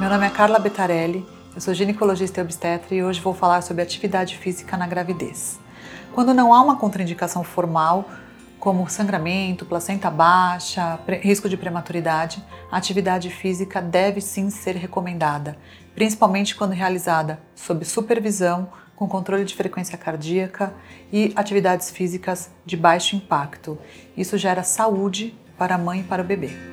Meu nome é Carla Betarelli, eu sou ginecologista e obstetra e hoje vou falar sobre atividade física na gravidez. Quando não há uma contraindicação formal, como sangramento, placenta baixa, risco de prematuridade, a atividade física deve sim ser recomendada, principalmente quando realizada sob supervisão, com controle de frequência cardíaca e atividades físicas de baixo impacto. Isso gera saúde para a mãe e para o bebê.